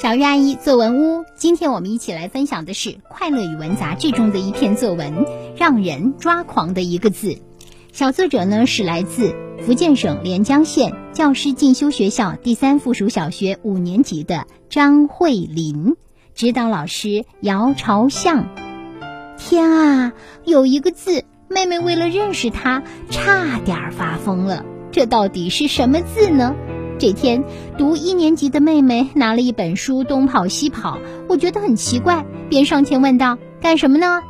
小鱼阿姨作文屋，今天我们一起来分享的是《快乐语文》杂志中的一篇作文，让人抓狂的一个字。小作者呢是来自福建省连江县教师进修学校第三附属小学五年级的张慧琳，指导老师姚朝向。天啊，有一个字，妹妹为了认识它，差点发疯了。这到底是什么字呢？这天，读一年级的妹妹拿了一本书，东跑西跑。我觉得很奇怪，便上前问道：“干什么呢？”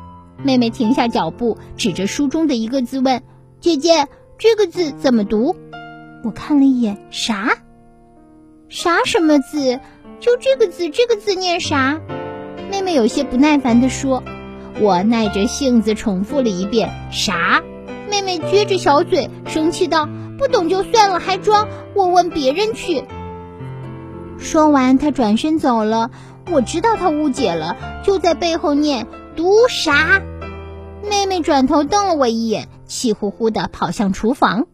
妹妹停下脚步，指着书中的一个字问：“姐姐，这个字怎么读？”我看了一眼，啥？啥什么字？就这个字，这个字念啥？妹妹有些不耐烦地说。我耐着性子重复了一遍：“啥？”妹妹撅着小嘴，生气道。不懂就算了，还装我问别人去。说完，他转身走了。我知道他误解了，就在背后念“读啥”。妹妹转头瞪了我一眼，气呼呼的跑向厨房。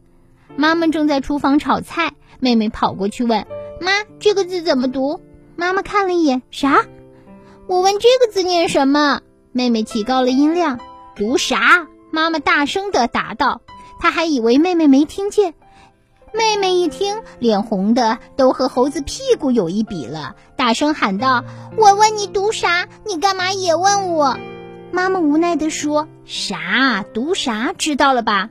妈妈正在厨房炒菜，妹妹跑过去问：“妈，这个字怎么读？”妈妈看了一眼，啥？我问这个字念什么？妹妹提高了音量：“读啥？”妈妈大声的答道。他还以为妹妹没听见，妹妹一听，脸红的都和猴子屁股有一比了，大声喊道：“我问你读啥？你干嘛也问我？”妈妈无奈地说：“啥？读啥？知道了吧？”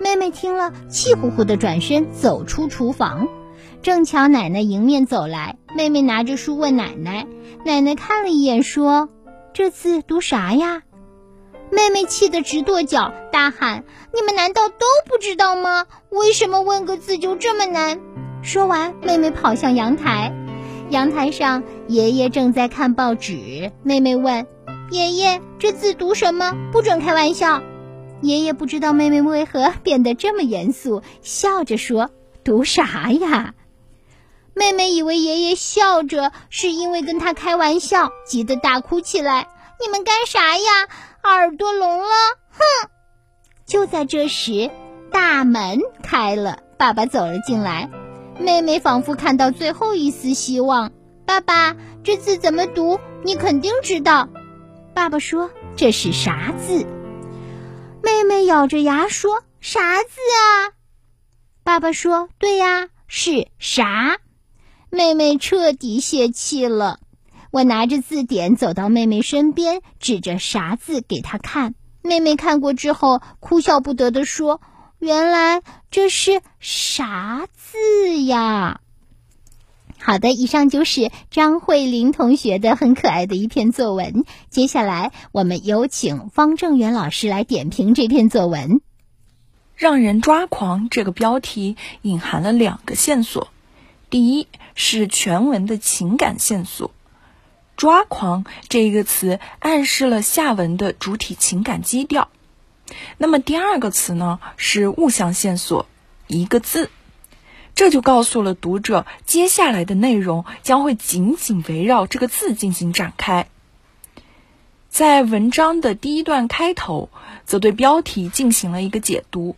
妹妹听了，气呼呼的转身走出厨房，正巧奶奶迎面走来，妹妹拿着书问奶奶，奶奶看了一眼说：“这次读啥呀？”妹妹气得直跺脚，大喊：“你们难道都不知道吗？为什么问个字就这么难？”说完，妹妹跑向阳台。阳台上，爷爷正在看报纸。妹妹问：“爷爷，这字读什么？不准开玩笑。”爷爷不知道妹妹为何变得这么严肃，笑着说：“读啥呀？”妹妹以为爷爷笑着是因为跟他开玩笑，急得大哭起来：“你们干啥呀？”耳朵聋了，哼！就在这时，大门开了，爸爸走了进来。妹妹仿佛看到最后一丝希望。爸爸，这字怎么读？你肯定知道。爸爸说：“这是啥字？”妹妹咬着牙说：“啥字啊？”爸爸说：“对呀，是啥？”妹妹彻底泄气了。我拿着字典走到妹妹身边，指着“啥”字给她看。妹妹看过之后，哭笑不得地说：“原来这是啥字呀？”好的，以上就是张慧玲同学的很可爱的一篇作文。接下来，我们有请方正元老师来点评这篇作文。让人抓狂这个标题隐含了两个线索，第一是全文的情感线索。抓狂这一个词暗示了下文的主体情感基调。那么第二个词呢是物象线索，一个字，这就告诉了读者接下来的内容将会紧紧围绕这个字进行展开。在文章的第一段开头，则对标题进行了一个解读，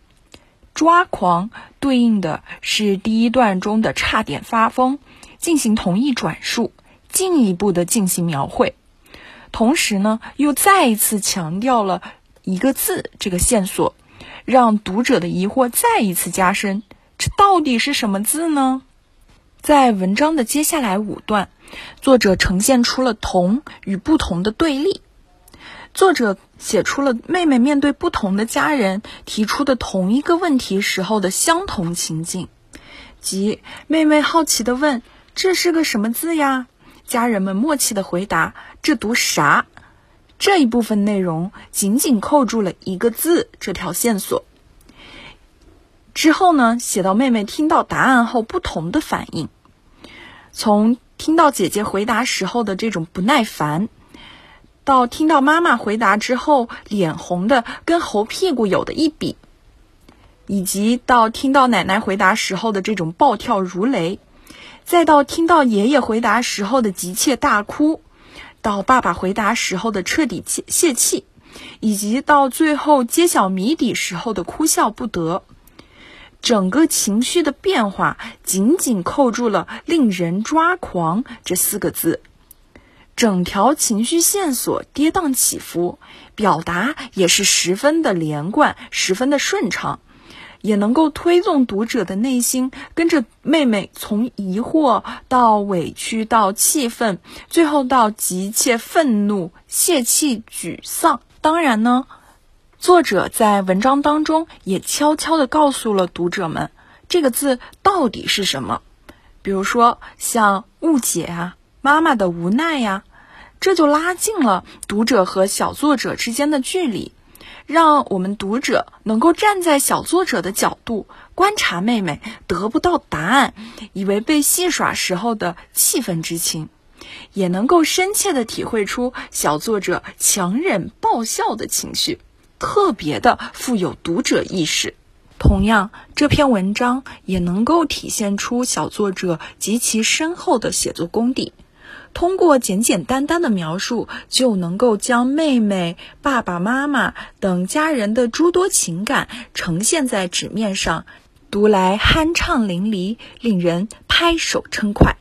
抓狂对应的是第一段中的差点发疯，进行同义转述。进一步的进行描绘，同时呢，又再一次强调了一个字这个线索，让读者的疑惑再一次加深。这到底是什么字呢？在文章的接下来五段，作者呈现出了同与不同的对立。作者写出了妹妹面对不同的家人提出的同一个问题时候的相同情景，即妹妹好奇的问：“这是个什么字呀？”家人们默契的回答：“这读啥？”这一部分内容紧紧扣住了一个字这条线索。之后呢，写到妹妹听到答案后不同的反应，从听到姐姐回答时候的这种不耐烦，到听到妈妈回答之后脸红的跟猴屁股有的一比，以及到听到奶奶回答时候的这种暴跳如雷。再到听到爷爷回答时候的急切大哭，到爸爸回答时候的彻底泄泄气，以及到最后揭晓谜底时候的哭笑不得，整个情绪的变化紧紧扣住了“令人抓狂”这四个字，整条情绪线索跌宕起伏，表达也是十分的连贯，十分的顺畅，也能够推动读者的内心跟着妹妹从疑惑到委屈到气愤，最后到急切愤怒、泄气、沮丧。当然呢。作者在文章当中也悄悄地告诉了读者们，这个字到底是什么。比如说像误解啊、妈妈的无奈呀，这就拉近了读者和小作者之间的距离，让我们读者能够站在小作者的角度观察妹妹得不到答案，以为被戏耍时候的气愤之情，也能够深切地体会出小作者强忍爆笑的情绪。特别的富有读者意识，同样，这篇文章也能够体现出小作者极其深厚的写作功底。通过简简单单的描述，就能够将妹妹、爸爸妈妈等家人的诸多情感呈现在纸面上，读来酣畅淋漓，令人拍手称快。